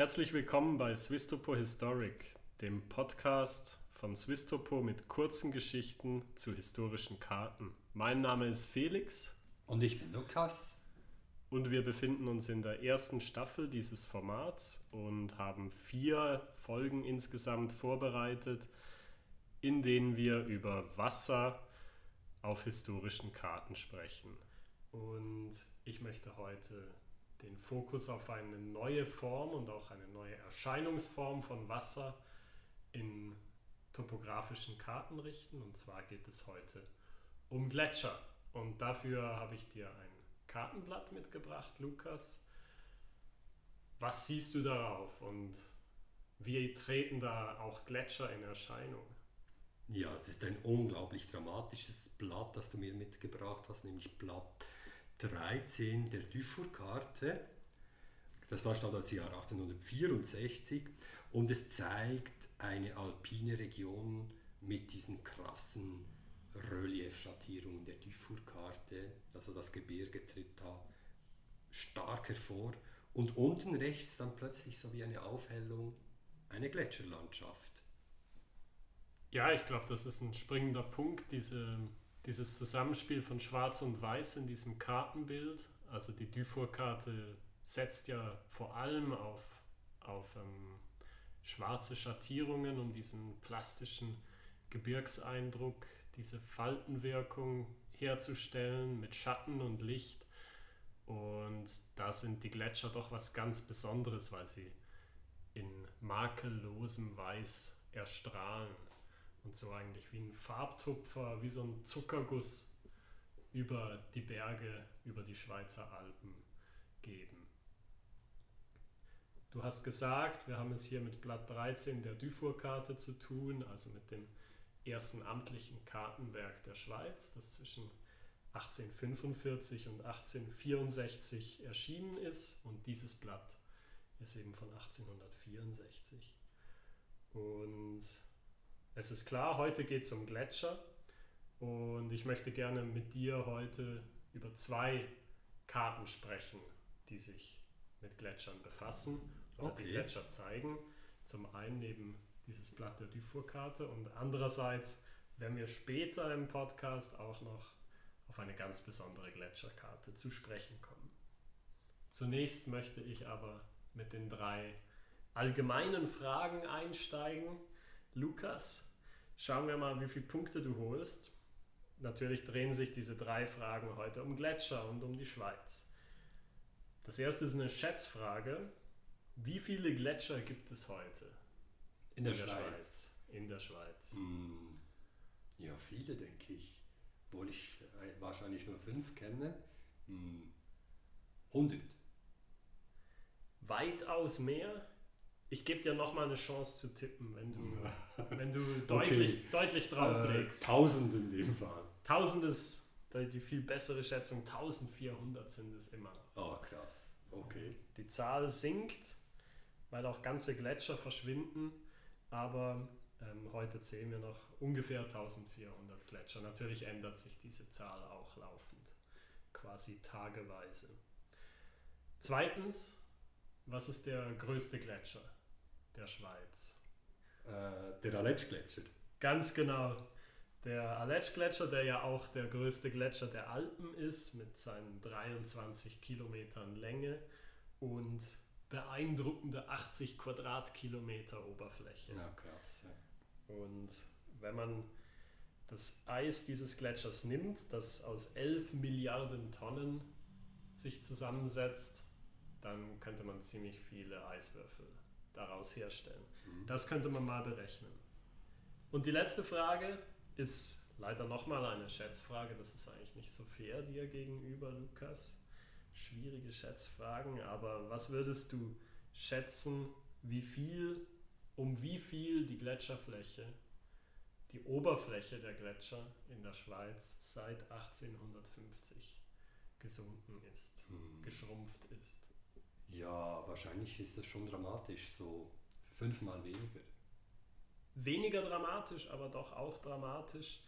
Herzlich willkommen bei Swisstopo Historic, dem Podcast von Swisstopo mit kurzen Geschichten zu historischen Karten. Mein Name ist Felix. Und ich bin Lukas. Und wir befinden uns in der ersten Staffel dieses Formats und haben vier Folgen insgesamt vorbereitet, in denen wir über Wasser auf historischen Karten sprechen. Und ich möchte heute den Fokus auf eine neue Form und auch eine neue Erscheinungsform von Wasser in topografischen Karten richten. Und zwar geht es heute um Gletscher. Und dafür habe ich dir ein Kartenblatt mitgebracht, Lukas. Was siehst du darauf und wie treten da auch Gletscher in Erscheinung? Ja, es ist ein unglaublich dramatisches Blatt, das du mir mitgebracht hast, nämlich Blatt 13 der Dufour-Karte. Das war stammt aus dem Jahr 1864 und es zeigt eine alpine Region mit diesen krassen Reliefschattierungen der Dufour-Karte. Also das Gebirge tritt da stark hervor. Und unten rechts dann plötzlich so wie eine Aufhellung eine Gletscherlandschaft. Ja, ich glaube, das ist ein springender Punkt, diese, dieses Zusammenspiel von Schwarz und Weiß in diesem Kartenbild. Also die Dufour-Karte setzt ja vor allem auf, auf ähm, schwarze Schattierungen, um diesen plastischen Gebirgseindruck, diese Faltenwirkung herzustellen mit Schatten und Licht. Und da sind die Gletscher doch was ganz Besonderes, weil sie in makellosem Weiß erstrahlen und so eigentlich wie ein Farbtupfer, wie so ein Zuckerguss über die Berge, über die Schweizer Alpen geben. Du hast gesagt, wir haben es hier mit Blatt 13 der Dufour-Karte zu tun, also mit dem ersten amtlichen Kartenwerk der Schweiz, das zwischen 1845 und 1864 erschienen ist. Und dieses Blatt ist eben von 1864. Und es ist klar, heute geht es um Gletscher. Und ich möchte gerne mit dir heute über zwei Karten sprechen, die sich mit Gletschern befassen oder okay. die Gletscher zeigen. Zum einen eben dieses Blatt der Dufour-Karte und andererseits werden wir später im Podcast auch noch auf eine ganz besondere Gletscherkarte zu sprechen kommen. Zunächst möchte ich aber mit den drei allgemeinen Fragen einsteigen. Lukas, schauen wir mal, wie viele Punkte du holst. Natürlich drehen sich diese drei Fragen heute um Gletscher und um die Schweiz. Das erste ist eine Schätzfrage. Wie viele Gletscher gibt es heute? In der, in der Schweiz. Schweiz. In der Schweiz. Mm, ja, viele, denke ich. Obwohl ich äh, wahrscheinlich nur fünf kenne. Mm, 100. Weitaus mehr? Ich gebe dir nochmal eine Chance zu tippen, wenn du, wenn du deutlich, okay. deutlich drauflegst. Äh, tausend in dem Fall. Tausend ist die viel bessere Schätzung. 1400 sind es immer. Oh, krass. Okay. Die Zahl sinkt, weil auch ganze Gletscher verschwinden. Aber ähm, heute zählen wir noch ungefähr 1400 Gletscher. Natürlich ändert sich diese Zahl auch laufend, quasi tageweise. Zweitens, was ist der größte Gletscher der Schweiz? Äh, der Aletsch-Gletscher. Ganz genau. Der Aletsch-Gletscher, der ja auch der größte Gletscher der Alpen ist, mit seinen 23 Kilometern Länge und beeindruckende 80 Quadratkilometer Oberfläche. Ja, krass. Ja. Und wenn man das Eis dieses Gletschers nimmt, das aus 11 Milliarden Tonnen sich zusammensetzt, dann könnte man ziemlich viele Eiswürfel daraus herstellen. Mhm. Das könnte man mal berechnen. Und die letzte Frage ist leider nochmal eine Schätzfrage. Das ist eigentlich nicht so fair dir gegenüber, Lukas schwierige Schätzfragen, aber was würdest du schätzen, wie viel, um wie viel die Gletscherfläche, die Oberfläche der Gletscher in der Schweiz seit 1850 gesunken ist, hm. geschrumpft ist? Wahrscheinlich ist das schon dramatisch, so fünfmal weniger. Weniger dramatisch, aber doch auch dramatisch.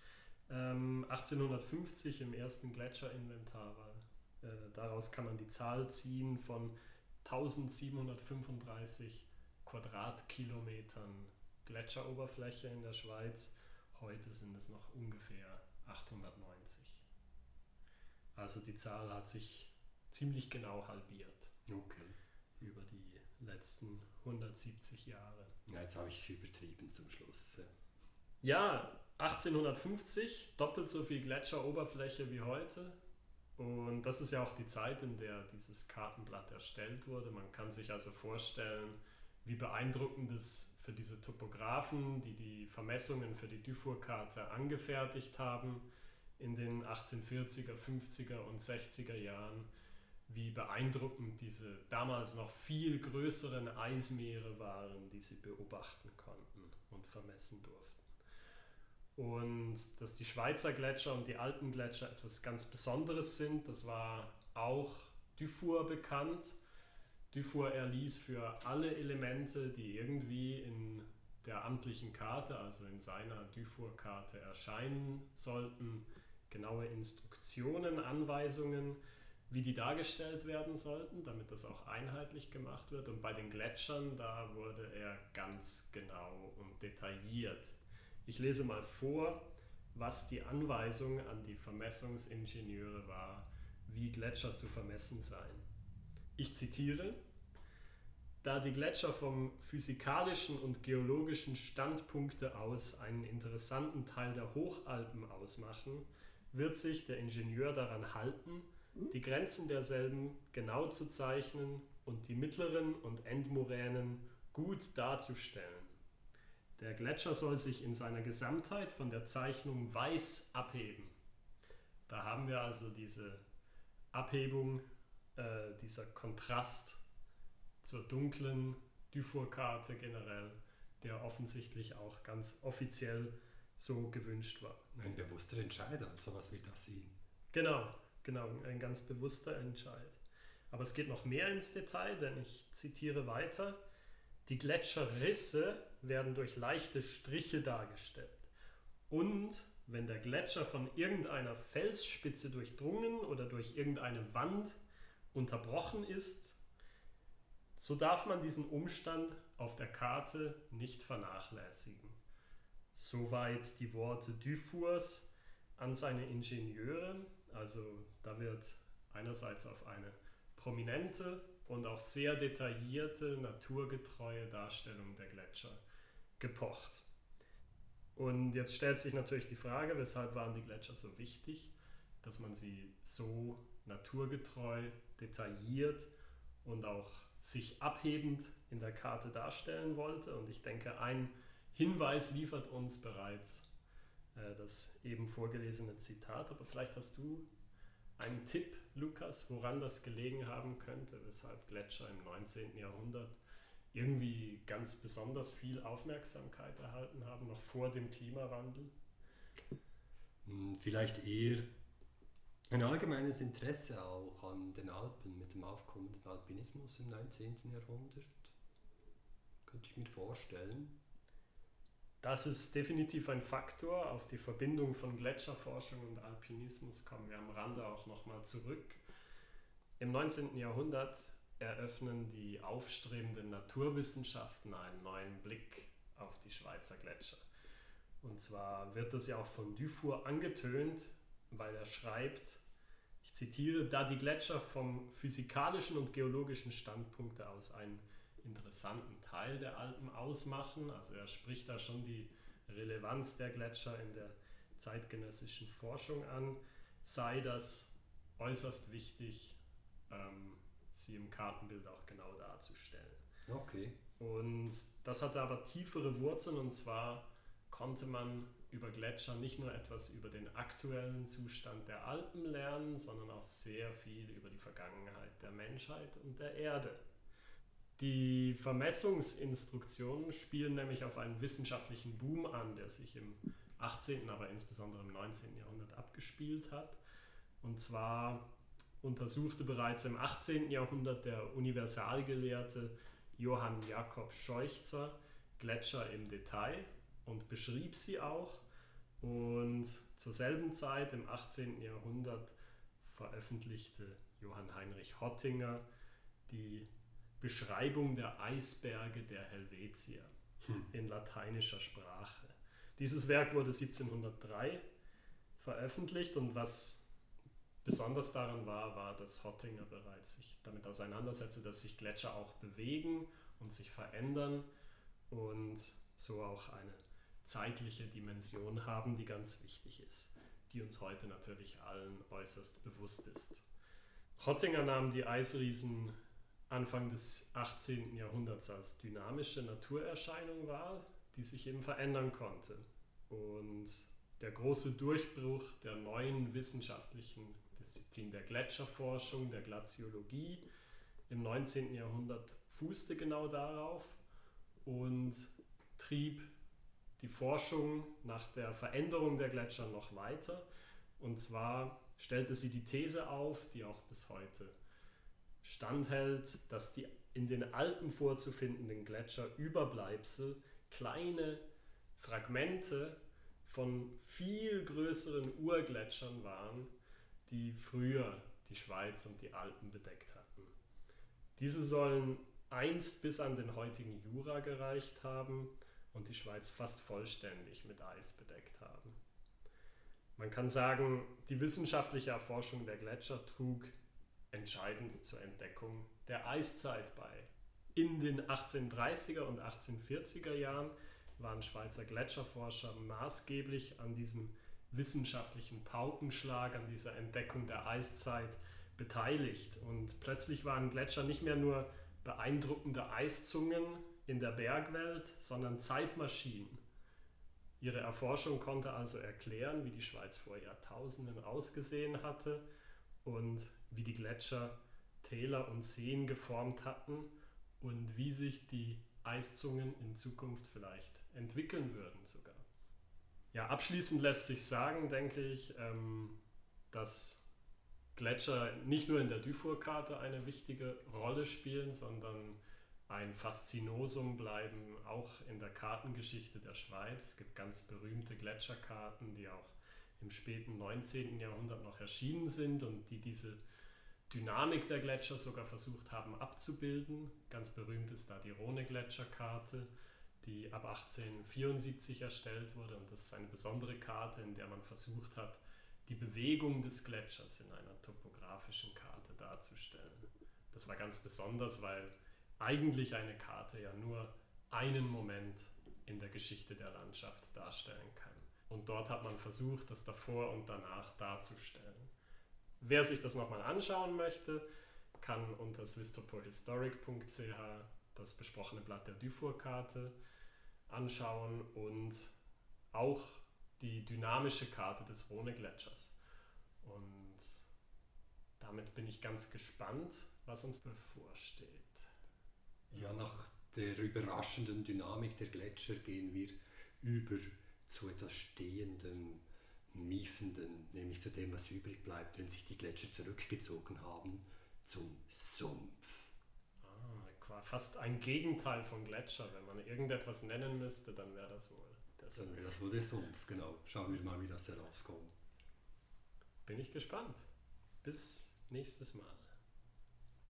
Ähm, 1850 im ersten Gletscherinventar war äh, daraus kann man die Zahl ziehen von 1735 Quadratkilometern Gletscheroberfläche in der Schweiz. Heute sind es noch ungefähr 890. Also die Zahl hat sich ziemlich genau halbiert. Okay. Über die letzten 170 Jahre. Ja, jetzt habe ich es übertrieben zum Schluss. Ja, 1850 doppelt so viel Gletscheroberfläche wie heute. Und das ist ja auch die Zeit, in der dieses Kartenblatt erstellt wurde. Man kann sich also vorstellen, wie beeindruckend es für diese Topografen, die die Vermessungen für die Dufour-Karte angefertigt haben, in den 1840er, 50er und 60er Jahren, wie beeindruckend diese damals noch viel größeren Eismeere waren, die sie beobachten konnten und vermessen durften. Und dass die Schweizer Gletscher und die Alpengletscher etwas ganz Besonderes sind, das war auch Dufour bekannt. Dufour erließ für alle Elemente, die irgendwie in der amtlichen Karte, also in seiner Dufour-Karte erscheinen sollten, genaue Instruktionen, Anweisungen, wie die dargestellt werden sollten, damit das auch einheitlich gemacht wird. Und bei den Gletschern, da wurde er ganz genau und detailliert. Ich lese mal vor, was die Anweisung an die Vermessungsingenieure war, wie Gletscher zu vermessen seien. Ich zitiere, da die Gletscher vom physikalischen und geologischen Standpunkte aus einen interessanten Teil der Hochalpen ausmachen, wird sich der Ingenieur daran halten, die Grenzen derselben genau zu zeichnen und die mittleren und Endmoränen gut darzustellen. Der Gletscher soll sich in seiner Gesamtheit von der Zeichnung weiß abheben. Da haben wir also diese Abhebung, äh, dieser Kontrast zur dunklen Dufour-Karte generell, der offensichtlich auch ganz offiziell so gewünscht war. Ein bewusster Entscheid, also was will das sehen? Genau, genau, ein ganz bewusster Entscheid. Aber es geht noch mehr ins Detail, denn ich zitiere weiter. Die Gletscherrisse werden durch leichte Striche dargestellt. Und wenn der Gletscher von irgendeiner Felsspitze durchdrungen oder durch irgendeine Wand unterbrochen ist, so darf man diesen Umstand auf der Karte nicht vernachlässigen. Soweit die Worte Dufours an seine Ingenieure. Also da wird einerseits auf eine prominente und auch sehr detaillierte, naturgetreue Darstellung der Gletscher gepocht. Und jetzt stellt sich natürlich die Frage, weshalb waren die Gletscher so wichtig, dass man sie so naturgetreu, detailliert und auch sich abhebend in der Karte darstellen wollte. Und ich denke, ein Hinweis liefert uns bereits äh, das eben vorgelesene Zitat. Aber vielleicht hast du einen Tipp, Lukas, woran das gelegen haben könnte, weshalb Gletscher im 19. Jahrhundert irgendwie ganz besonders viel Aufmerksamkeit erhalten haben, noch vor dem Klimawandel? Hm, vielleicht eher ein allgemeines Interesse auch an den Alpen mit dem aufkommenden Alpinismus im 19. Jahrhundert. Könnte ich mir vorstellen. Das ist definitiv ein Faktor. Auf die Verbindung von Gletscherforschung und Alpinismus kommen wir am Rande auch nochmal zurück. Im 19. Jahrhundert eröffnen die aufstrebenden Naturwissenschaften einen neuen Blick auf die Schweizer Gletscher. Und zwar wird das ja auch von Dufour angetönt, weil er schreibt, ich zitiere, da die Gletscher vom physikalischen und geologischen Standpunkt aus einen interessanten Teil der Alpen ausmachen. Also er spricht da schon die Relevanz der Gletscher in der zeitgenössischen Forschung an, sei das äußerst wichtig, ähm, sie im Kartenbild auch genau darzustellen. Okay. Und das hatte aber tiefere Wurzeln und zwar konnte man über Gletscher nicht nur etwas über den aktuellen Zustand der Alpen lernen, sondern auch sehr viel über die Vergangenheit der Menschheit und der Erde. Die Vermessungsinstruktionen spielen nämlich auf einen wissenschaftlichen Boom an, der sich im 18., aber insbesondere im 19. Jahrhundert abgespielt hat. Und zwar untersuchte bereits im 18. Jahrhundert der Universalgelehrte Johann Jakob Scheuchzer Gletscher im Detail und beschrieb sie auch. Und zur selben Zeit, im 18. Jahrhundert, veröffentlichte Johann Heinrich Hottinger die Beschreibung der Eisberge der Helvetier hm. in lateinischer Sprache. Dieses Werk wurde 1703 veröffentlicht und was besonders daran war, war, dass Hottinger bereits sich damit auseinandersetzte, dass sich Gletscher auch bewegen und sich verändern und so auch eine zeitliche Dimension haben, die ganz wichtig ist, die uns heute natürlich allen äußerst bewusst ist. Hottinger nahm die Eisriesen Anfang des 18. Jahrhunderts als dynamische Naturerscheinung wahr, die sich eben verändern konnte. Und der große Durchbruch der neuen wissenschaftlichen Disziplin der Gletscherforschung, der Glaziologie im 19. Jahrhundert fußte genau darauf und trieb die Forschung nach der Veränderung der Gletscher noch weiter. Und zwar stellte sie die These auf, die auch bis heute standhält, dass die in den Alpen vorzufindenden Gletscher Überbleibsel kleine Fragmente von viel größeren Urgletschern waren, die früher die Schweiz und die Alpen bedeckt hatten. Diese sollen einst bis an den heutigen Jura gereicht haben und die Schweiz fast vollständig mit Eis bedeckt haben. Man kann sagen, die wissenschaftliche Erforschung der Gletscher trug entscheidend zur Entdeckung der Eiszeit bei. In den 1830er und 1840er Jahren waren Schweizer Gletscherforscher maßgeblich an diesem wissenschaftlichen Paukenschlag, an dieser Entdeckung der Eiszeit beteiligt. Und plötzlich waren Gletscher nicht mehr nur beeindruckende Eiszungen in der Bergwelt, sondern Zeitmaschinen. Ihre Erforschung konnte also erklären, wie die Schweiz vor Jahrtausenden ausgesehen hatte und wie die Gletscher Täler und Seen geformt hatten und wie sich die Eiszungen in Zukunft vielleicht entwickeln würden sogar. Ja, abschließend lässt sich sagen, denke ich, ähm, dass Gletscher nicht nur in der Dufour-Karte eine wichtige Rolle spielen, sondern ein Faszinosum bleiben auch in der Kartengeschichte der Schweiz. Es gibt ganz berühmte Gletscherkarten, die auch im späten 19. Jahrhundert noch erschienen sind und die diese Dynamik der Gletscher sogar versucht haben abzubilden. Ganz berühmt ist da die Rhone-Gletscherkarte, die ab 1874 erstellt wurde. Und das ist eine besondere Karte, in der man versucht hat, die Bewegung des Gletschers in einer topografischen Karte darzustellen. Das war ganz besonders, weil eigentlich eine Karte ja nur einen Moment in der Geschichte der Landschaft darstellen kann. Und dort hat man versucht, das davor und danach darzustellen. Wer sich das nochmal anschauen möchte, kann unter swistopohistoric.ch das besprochene Blatt der Dufour-Karte anschauen und auch die dynamische Karte des Rhone-Gletschers. Und damit bin ich ganz gespannt, was uns bevorsteht. Ja, nach der überraschenden Dynamik der Gletscher gehen wir über zu etwas Stehendem Miefenden, nämlich zu dem, was übrig bleibt, wenn sich die Gletscher zurückgezogen haben, zum Sumpf. Ah, fast ein Gegenteil von Gletscher. Wenn man irgendetwas nennen müsste, dann wäre das wohl der Sumpf. Dann wäre das wohl der Sumpf, genau. Schauen wir mal, wie das herauskommt. Bin ich gespannt. Bis nächstes Mal.